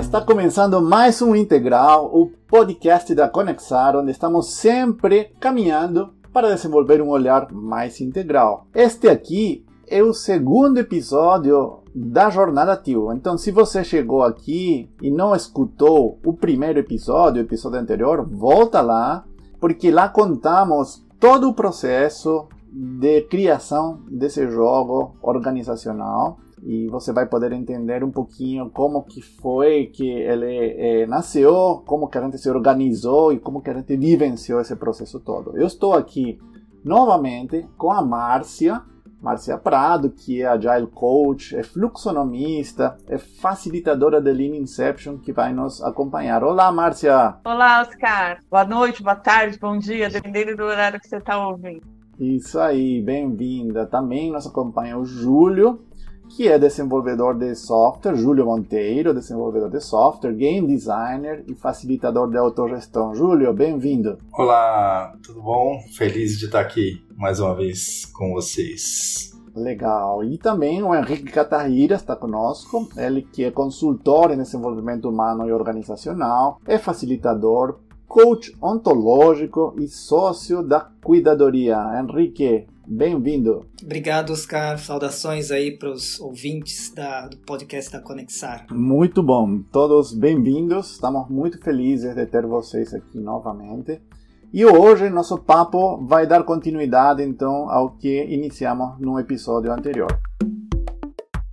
está começando mais um Integral, o podcast da Conexar, onde estamos sempre caminhando para desenvolver um olhar mais integral. Este aqui é o segundo episódio da Jornada Tio. Então, se você chegou aqui e não escutou o primeiro episódio, o episódio anterior, volta lá, porque lá contamos todo o processo de criação desse jogo organizacional e você vai poder entender um pouquinho como que foi que ele eh, nasceu, como que a gente se organizou e como que a gente vivenciou esse processo todo. Eu estou aqui novamente com a Márcia, Márcia Prado, que é Agile Coach, é fluxonomista, é facilitadora de Lean Inception, que vai nos acompanhar. Olá, Márcia! Olá, Oscar! Boa noite, boa tarde, bom dia, dependendo do horário que você está ouvindo. Isso aí, bem-vinda. Também nos acompanha o Júlio, que é desenvolvedor de software, Júlio Monteiro, desenvolvedor de software, game designer e facilitador de autogestão. Júlio, bem-vindo. Olá, tudo bom? Feliz de estar aqui mais uma vez com vocês. Legal. E também o Henrique Catarrira está conosco, ele que é consultor em desenvolvimento humano e organizacional, é facilitador, coach ontológico e sócio da cuidadoria. Henrique, Bem-vindo. Obrigado, Oscar. Saudações aí para os ouvintes da, do podcast da Conexar. Muito bom. Todos bem-vindos. Estamos muito felizes de ter vocês aqui novamente. E hoje nosso papo vai dar continuidade então ao que iniciamos no episódio anterior.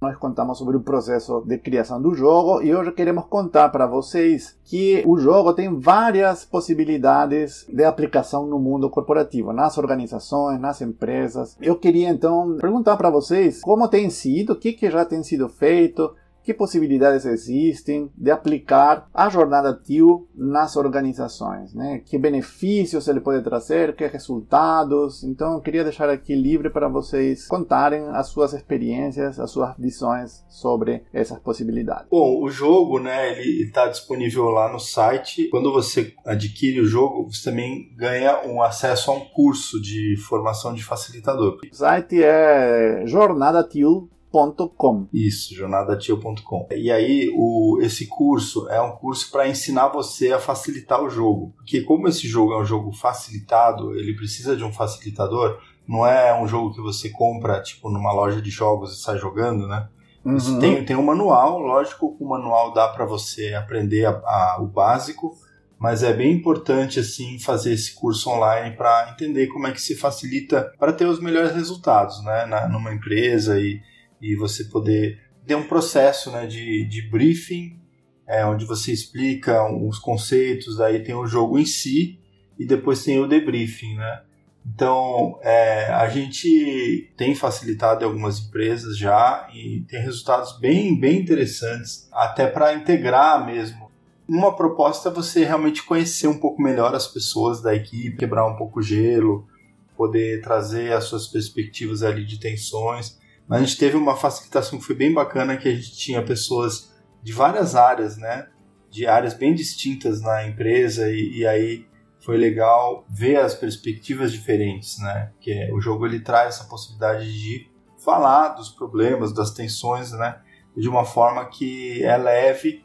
Nós contamos sobre o processo de criação do jogo e hoje queremos contar para vocês que o jogo tem várias possibilidades de aplicação no mundo corporativo, nas organizações, nas empresas. Eu queria então perguntar para vocês como tem sido, o que, que já tem sido feito, que possibilidades existem de aplicar a jornada TIL nas organizações, né? Que benefícios ele pode trazer, que resultados. Então, eu queria deixar aqui livre para vocês contarem as suas experiências, as suas visões sobre essas possibilidades. Bom, o jogo, né, ele está disponível lá no site. Quando você adquire o jogo, você também ganha um acesso a um curso de formação de facilitador. O site é jornadatil.com jornadatil.com. Isso, jornadatil.com. E aí, o, esse curso é um curso para ensinar você a facilitar o jogo. Porque como esse jogo é um jogo facilitado, ele precisa de um facilitador, não é um jogo que você compra, tipo, numa loja de jogos e sai jogando, né? Uhum. Tem, tem um manual, lógico que o manual dá para você aprender a, a, o básico, mas é bem importante assim fazer esse curso online para entender como é que se facilita para ter os melhores resultados, né, na, numa empresa e e você poder ter um processo né, de, de briefing, é, onde você explica os conceitos, aí tem o jogo em si e depois tem o debriefing, né? Então, é, a gente tem facilitado algumas empresas já e tem resultados bem, bem interessantes, até para integrar mesmo. Uma proposta é você realmente conhecer um pouco melhor as pessoas da equipe, quebrar um pouco o gelo, poder trazer as suas perspectivas ali de tensões mas a gente teve uma facilitação que foi bem bacana, que a gente tinha pessoas de várias áreas, né? De áreas bem distintas na empresa e, e aí foi legal ver as perspectivas diferentes, né? Que é, o jogo ele traz essa possibilidade de falar dos problemas, das tensões, né? De uma forma que é leve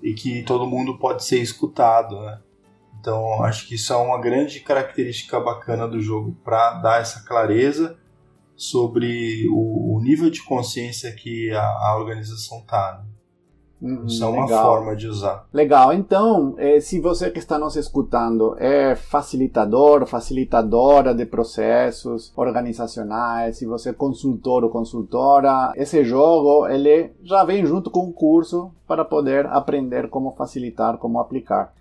e que todo mundo pode ser escutado, né? Então acho que isso é uma grande característica bacana do jogo para dar essa clareza sobre o, o nível de consciência que a, a organização está. Né? Uhum, Isso é uma legal. forma de usar. Legal. Então, eh, se você que está nos escutando é facilitador, facilitadora de processos organizacionais, se você é consultor ou consultora, esse jogo ele já vem junto com o curso para poder aprender como facilitar, como aplicar.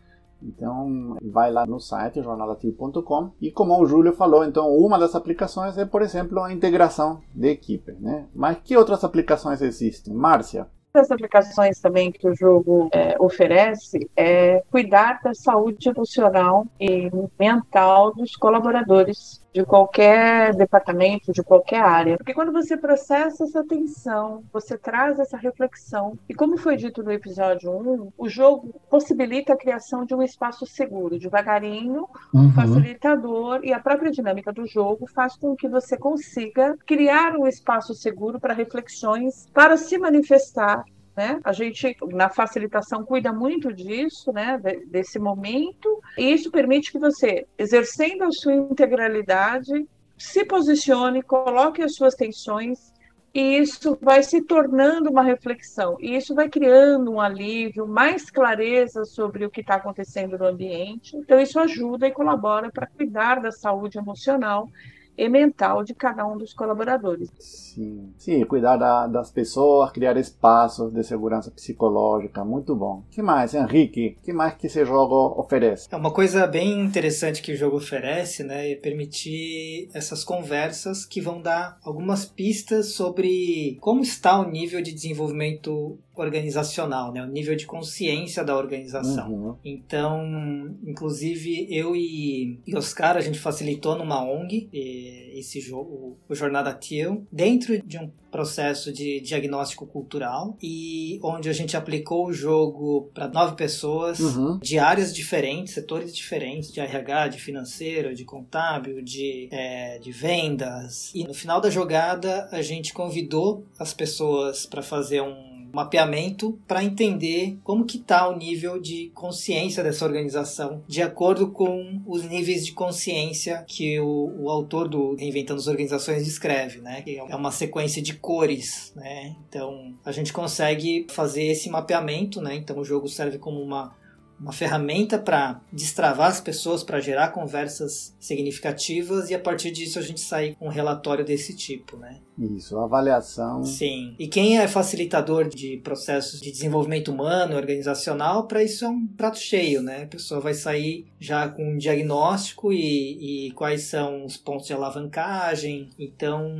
Então, vai lá no site jornadatil.com e como o Júlio falou, então uma das aplicações é, por exemplo, a integração de equipe, né? Mas que outras aplicações existem? Márcia? das aplicações também que o jogo é, oferece é cuidar da saúde emocional e mental dos colaboradores de qualquer departamento, de qualquer área. Porque quando você processa essa tensão, você traz essa reflexão. E como foi dito no episódio 1, o jogo possibilita a criação de um espaço seguro. Devagarinho, uhum. facilitador e a própria dinâmica do jogo faz com que você consiga criar um espaço seguro para reflexões, para se manifestar né? A gente, na facilitação, cuida muito disso, né? Desse momento, e isso permite que você, exercendo a sua integralidade, se posicione, coloque as suas tensões e isso vai se tornando uma reflexão, e isso vai criando um alívio, mais clareza sobre o que está acontecendo no ambiente. Então, isso ajuda e colabora para cuidar da saúde emocional e mental de cada um dos colaboradores. Sim, sim cuidar da, das pessoas, criar espaços de segurança psicológica, muito bom. que mais, Henrique? que mais que esse jogo oferece? É uma coisa bem interessante que o jogo oferece, né, é permitir essas conversas que vão dar algumas pistas sobre como está o nível de desenvolvimento organizacional, né? O nível de consciência da organização. Uhum. Então, inclusive, eu e, e Oscar, a gente facilitou numa ONG esse jogo, o Jornada Teal, dentro de um processo de diagnóstico cultural e onde a gente aplicou o jogo para nove pessoas uhum. de áreas diferentes, setores diferentes, de RH, de financeiro, de contábil, de, é, de vendas. E no final da jogada, a gente convidou as pessoas para fazer um mapeamento para entender como que está o nível de consciência dessa organização, de acordo com os níveis de consciência que o, o autor do Reinventando as Organizações descreve, né? É uma sequência de cores, né? Então a gente consegue fazer esse mapeamento, né? Então o jogo serve como uma uma ferramenta para destravar as pessoas, para gerar conversas significativas e a partir disso a gente sair com um relatório desse tipo, né? Isso, avaliação. Sim. E quem é facilitador de processos de desenvolvimento humano, organizacional, para isso é um prato cheio, né? A pessoa vai sair já com um diagnóstico e, e quais são os pontos de alavancagem. Então,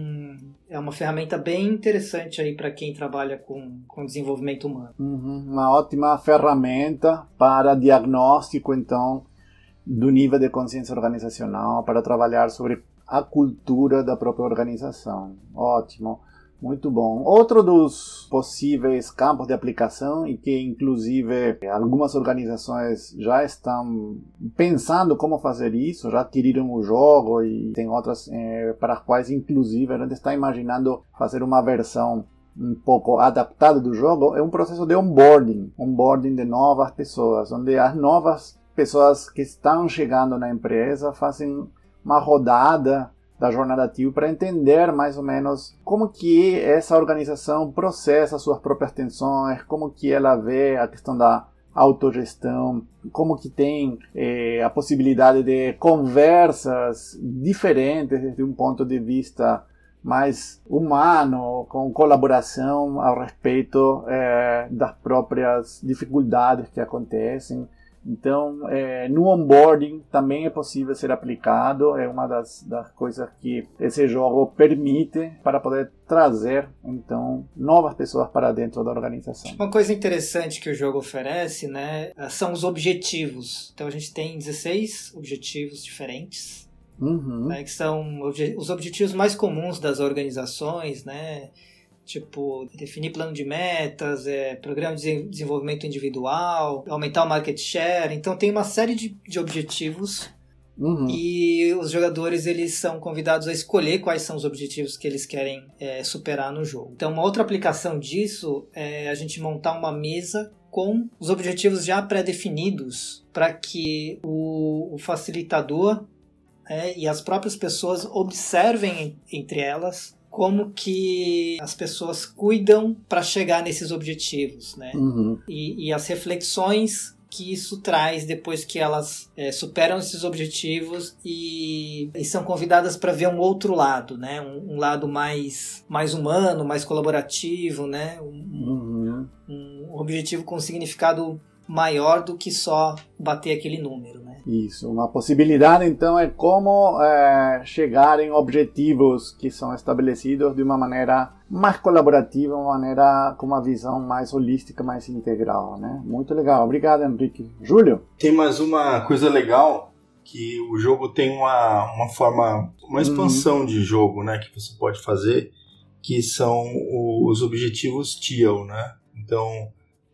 é uma ferramenta bem interessante aí para quem trabalha com, com desenvolvimento humano. Uhum, uma ótima ferramenta para diagnóstico, então, do nível de consciência organizacional, para trabalhar sobre a cultura da própria organização. Ótimo. Muito bom. Outro dos possíveis campos de aplicação e que inclusive algumas organizações já estão pensando como fazer isso, já adquiriram o jogo e tem outras eh, para as quais inclusive a gente está imaginando fazer uma versão um pouco adaptada do jogo, é um processo de onboarding, onboarding de novas pessoas, onde as novas pessoas que estão chegando na empresa fazem uma rodada da jornada TIO para entender mais ou menos como que essa organização processa suas próprias tensões, como que ela vê a questão da autogestão, como que tem eh, a possibilidade de conversas diferentes desde um ponto de vista mais humano, com colaboração a respeito eh, das próprias dificuldades que acontecem. Então, é, no onboarding também é possível ser aplicado, é uma das, das coisas que esse jogo permite para poder trazer, então, novas pessoas para dentro da organização. Uma coisa interessante que o jogo oferece, né, são os objetivos. Então, a gente tem 16 objetivos diferentes, uhum. né, que são os objetivos mais comuns das organizações, né, tipo definir plano de metas, é, programa de desenvolvimento individual, aumentar o market share. Então tem uma série de, de objetivos uhum. e os jogadores eles são convidados a escolher quais são os objetivos que eles querem é, superar no jogo. Então uma outra aplicação disso é a gente montar uma mesa com os objetivos já pré-definidos para que o, o facilitador é, e as próprias pessoas observem entre elas como que as pessoas cuidam para chegar nesses objetivos, né? Uhum. E, e, as reflexões que isso traz depois que elas é, superam esses objetivos e, e são convidadas para ver um outro lado, né? Um, um, lado mais, mais humano, mais colaborativo, né? Um, uhum. um objetivo com significado maior do que só bater aquele número, né? Isso, uma possibilidade então é como é, chegar em objetivos que são estabelecidos de uma maneira mais colaborativa, uma maneira com uma visão mais holística, mais integral, né? Muito legal, obrigado Henrique. Júlio? Tem mais uma coisa legal que o jogo tem uma, uma forma, uma expansão uhum. de jogo, né, que você pode fazer, que são os objetivos TIL, né? Então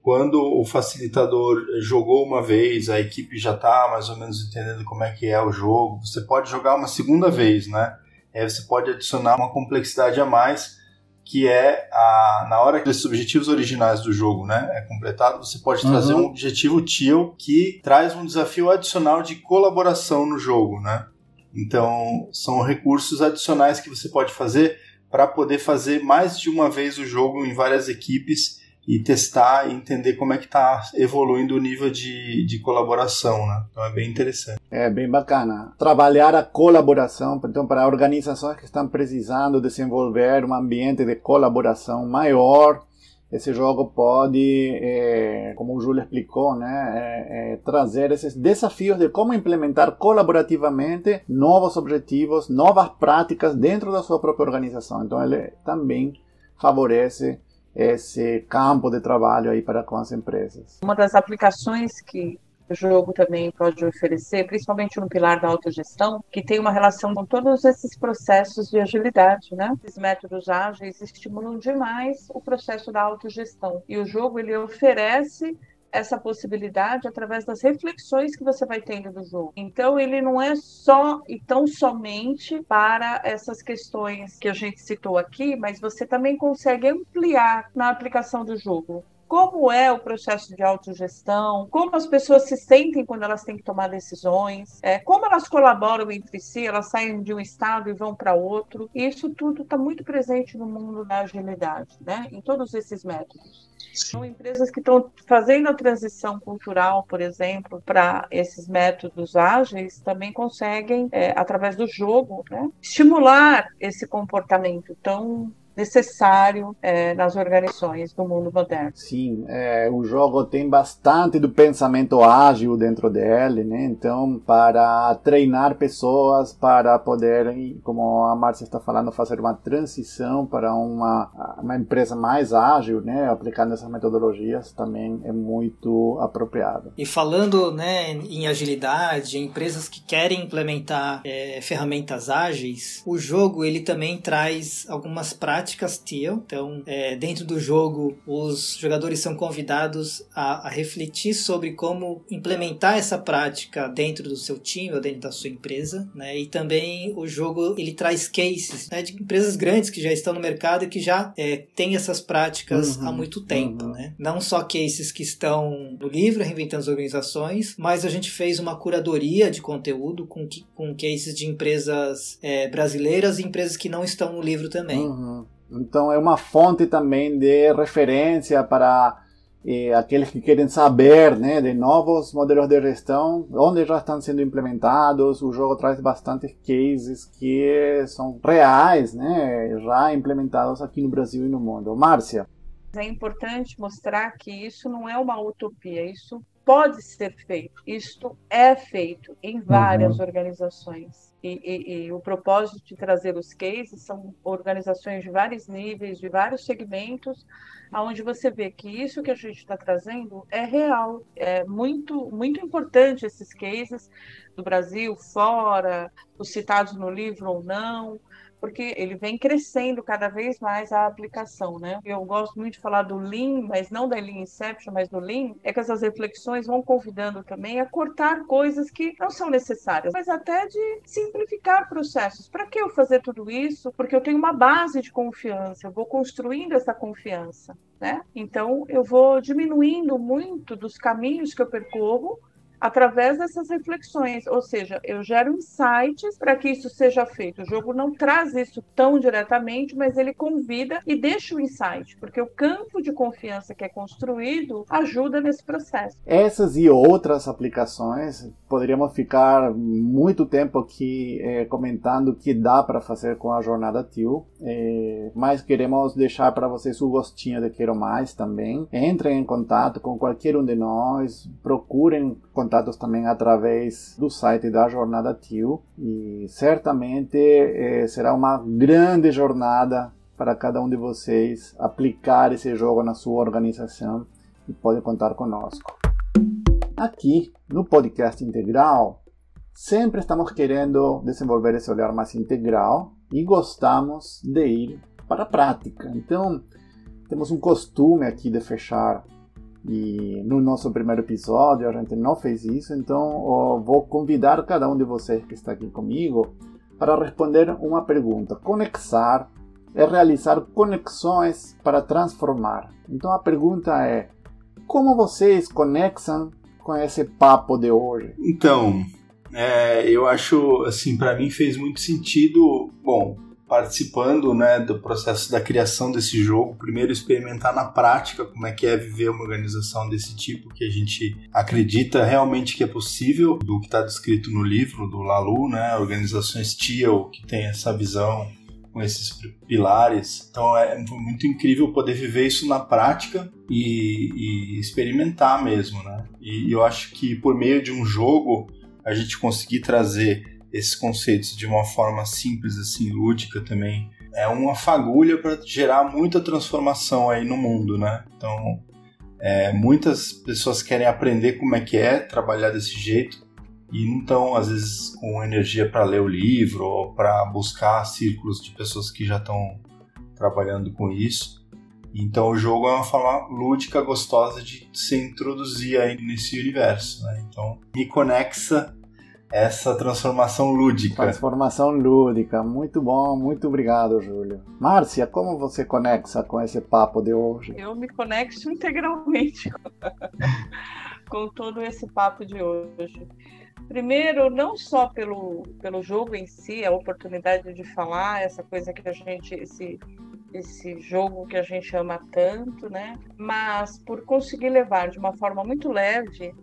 quando o facilitador jogou uma vez, a equipe já está mais ou menos entendendo como é que é o jogo, você pode jogar uma segunda vez, né? Aí você pode adicionar uma complexidade a mais que é a, na hora que os objetivos originais do jogo né, é completado, você pode uhum. trazer um objetivo tio que traz um desafio adicional de colaboração no jogo, né? Então, são recursos adicionais que você pode fazer para poder fazer mais de uma vez o jogo em várias equipes e testar e entender como é que está evoluindo o nível de, de colaboração, né? Então é bem interessante. É bem bacana. Trabalhar a colaboração, então para organizações que estão precisando desenvolver um ambiente de colaboração maior, esse jogo pode, é, como o Júlio explicou, né, é, é, trazer esses desafios de como implementar colaborativamente novos objetivos, novas práticas dentro da sua própria organização. Então ele também favorece esse campo de trabalho aí para com as empresas. Uma das aplicações que o jogo também pode oferecer, principalmente no pilar da autogestão, que tem uma relação com todos esses processos de agilidade, né? Esses métodos ágeis estimulam demais o processo da autogestão. E o jogo ele oferece essa possibilidade através das reflexões que você vai tendo do jogo. Então, ele não é só e tão somente para essas questões que a gente citou aqui, mas você também consegue ampliar na aplicação do jogo como é o processo de autogestão, como as pessoas se sentem quando elas têm que tomar decisões, é, como elas colaboram entre si, elas saem de um estado e vão para outro. E isso tudo está muito presente no mundo da agilidade, né? em todos esses métodos. São empresas que estão fazendo a transição cultural, por exemplo, para esses métodos ágeis, também conseguem, é, através do jogo, né, estimular esse comportamento tão necessário é, nas organizações do mundo moderno. Sim, é, o jogo tem bastante do pensamento ágil dentro dele, né? Então, para treinar pessoas para poderem, como a Márcia está falando, fazer uma transição para uma, uma empresa mais ágil, né? Aplicando essas metodologias também é muito apropriado. E falando, né, em agilidade, em empresas que querem implementar é, ferramentas ágeis, o jogo ele também traz algumas práticas práticas TEAL. Então, é, dentro do jogo, os jogadores são convidados a, a, refletir sobre como implementar essa prática dentro do seu time ou dentro da sua empresa. Né? E também o jogo ele traz cases né, de empresas grandes que já estão no mercado e que já é, têm essas práticas uhum, há muito tempo. Uhum. Né? Não só cases que estão no livro Reinventando as Organizações, mas a gente fez uma curadoria de conteúdo com, com cases de empresas é, brasileiras e empresas que não estão no livro também. Uhum. Então é uma fonte também de referência para eh, aqueles que querem saber né, de novos modelos de gestão, onde já estão sendo implementados. O jogo traz bastante cases que são reais, né, já implementados aqui no Brasil e no mundo. Márcia. É importante mostrar que isso não é uma utopia, isso pode ser feito, isto é feito em várias uhum. organizações. E, e, e, o propósito de trazer os cases são organizações de vários níveis, de vários segmentos, aonde você vê que isso que a gente está trazendo é real, é muito muito importante esses cases do Brasil, fora, os citados no livro ou não, porque ele vem crescendo cada vez mais a aplicação, né? Eu gosto muito de falar do Lean, mas não da Lean Inception, mas do Lean, é que essas reflexões vão convidando também a cortar coisas que não são necessárias, mas até de simplificar processos. Para que eu fazer tudo isso? Porque eu tenho uma base de confiança, eu vou construindo essa confiança. Né? Então, eu vou diminuindo muito dos caminhos que eu percorro através dessas reflexões, ou seja, eu gero insights para que isso seja feito. O jogo não traz isso tão diretamente, mas ele convida e deixa o insight, porque o campo de confiança que é construído ajuda nesse processo. Essas e outras aplicações, poderíamos ficar muito tempo aqui eh, comentando o que dá para fazer com a jornada TIL, eh, mas queremos deixar para vocês o gostinho de Quero Mais também. Entrem em contato com qualquer um de nós, procurem contatos também através do site da Jornada TIL e certamente eh, será uma grande jornada para cada um de vocês aplicar esse jogo na sua organização e pode contar conosco. Aqui no podcast integral, sempre estamos querendo desenvolver esse olhar mais integral e gostamos de ir para a prática. Então, temos um costume aqui de fechar e no nosso primeiro episódio a gente não fez isso, então vou convidar cada um de vocês que está aqui comigo para responder uma pergunta, conexar é realizar conexões para transformar. Então a pergunta é: como vocês conexam com esse papo de hoje? Então, é, eu acho, assim, para mim fez muito sentido, bom, participando, né, do processo da criação desse jogo, primeiro experimentar na prática como é que é viver uma organização desse tipo, que a gente acredita realmente que é possível, do que está descrito no livro do Lalu, né, organizações TIAL, que tem essa visão com esses pilares. Então é muito incrível poder viver isso na prática e, e experimentar mesmo, né? E eu acho que por meio de um jogo a gente conseguir trazer esses conceitos de uma forma simples, assim, lúdica também, é uma fagulha para gerar muita transformação aí no mundo, né? Então, é, muitas pessoas querem aprender como é que é trabalhar desse jeito e não estão, às vezes, com energia para ler o livro ou para buscar círculos de pessoas que já estão trabalhando com isso. Então, o jogo é uma forma lúdica, gostosa de se introduzir aí nesse universo, né? Então, me conexa essa transformação lúdica. Transformação lúdica, muito bom, muito obrigado, Júlio. Márcia, como você conecta com esse papo de hoje? Eu me conecto integralmente com todo esse papo de hoje. Primeiro, não só pelo, pelo jogo em si, a oportunidade de falar, essa coisa que a gente, esse, esse jogo que a gente ama tanto, né? Mas por conseguir levar de uma forma muito leve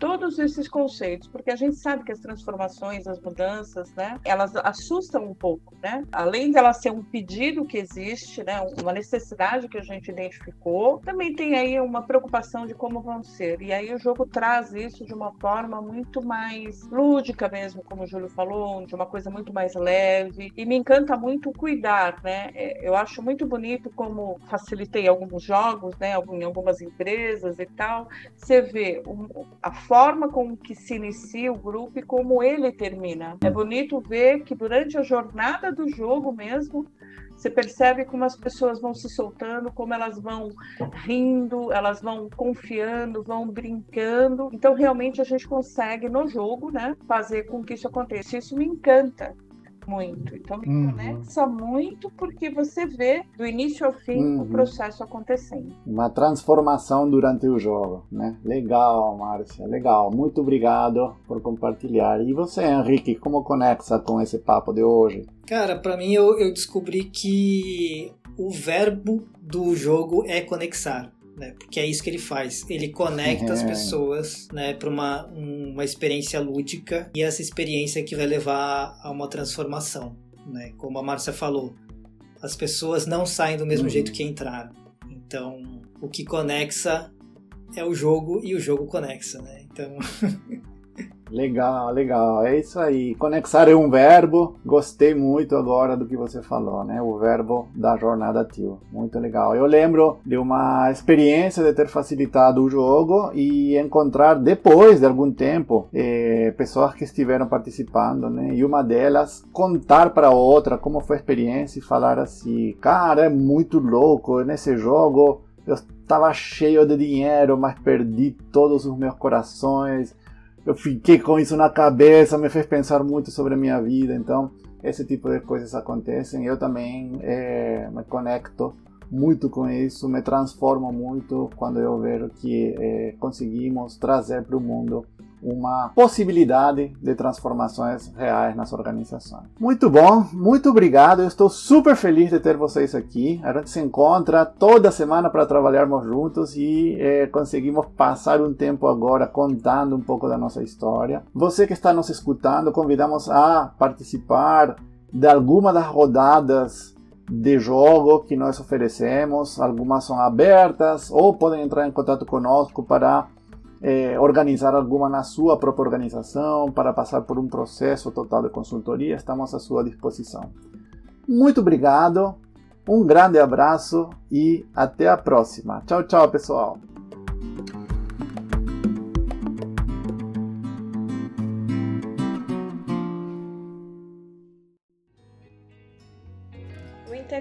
todos esses conceitos, porque a gente sabe que as transformações, as mudanças, né, elas assustam um pouco, né? Além de ela ser um pedido que existe, né, uma necessidade que a gente identificou, também tem aí uma preocupação de como vão ser. E aí o jogo traz isso de uma forma muito mais lúdica mesmo, como o Júlio falou, de uma coisa muito mais leve. E me encanta muito cuidar, né? É, eu acho muito bonito como facilitei alguns jogos, né, em algumas empresas e tal. Você vê a forma com que se inicia o grupo e como ele termina. É bonito ver que durante a jornada do jogo mesmo, você percebe como as pessoas vão se soltando, como elas vão rindo, elas vão confiando, vão brincando. Então, realmente, a gente consegue no jogo, né, fazer com que isso aconteça. Isso me encanta muito. Então me uhum. conecta muito porque você vê do início ao fim uhum. o processo acontecendo. Uma transformação durante o jogo, né? Legal, Márcia, legal. Muito obrigado por compartilhar. E você, Henrique, como conecta com esse papo de hoje? Cara, para mim eu, eu descobri que o verbo do jogo é conexar né? Porque é isso que ele faz. Ele conecta as pessoas, né, para uma, uma experiência lúdica e essa experiência que vai levar a uma transformação, né? Como a Márcia falou, as pessoas não saem do mesmo uhum. jeito que entraram. Então, o que conexa é o jogo e o jogo conexa, né? Então Legal, legal. É isso aí. Conexar é um verbo. Gostei muito agora do que você falou, né? O verbo da jornada tio. Muito legal. Eu lembro de uma experiência de ter facilitado o jogo e encontrar depois de algum tempo eh, pessoas que estiveram participando, né? E uma delas contar para outra como foi a experiência e falar assim: "Cara, é muito louco nesse jogo. Eu estava cheio de dinheiro, mas perdi todos os meus corações." Eu fiquei com isso na cabeça, me fez pensar muito sobre a minha vida. Então, esse tipo de coisas acontecem. Eu também é, me conecto muito com isso, me transformo muito quando eu vejo que é, conseguimos trazer para o mundo uma possibilidade de transformações reais nas organizações. Muito bom, muito obrigado. Eu estou super feliz de ter vocês aqui. A gente se encontra toda semana para trabalharmos juntos e é, conseguimos passar um tempo agora contando um pouco da nossa história. Você que está nos escutando, convidamos a participar de alguma das rodadas de jogo que nós oferecemos. Algumas são abertas ou podem entrar em contato conosco para é, organizar alguma na sua própria organização, para passar por um processo total de consultoria, estamos à sua disposição. Muito obrigado, um grande abraço e até a próxima. Tchau, tchau, pessoal.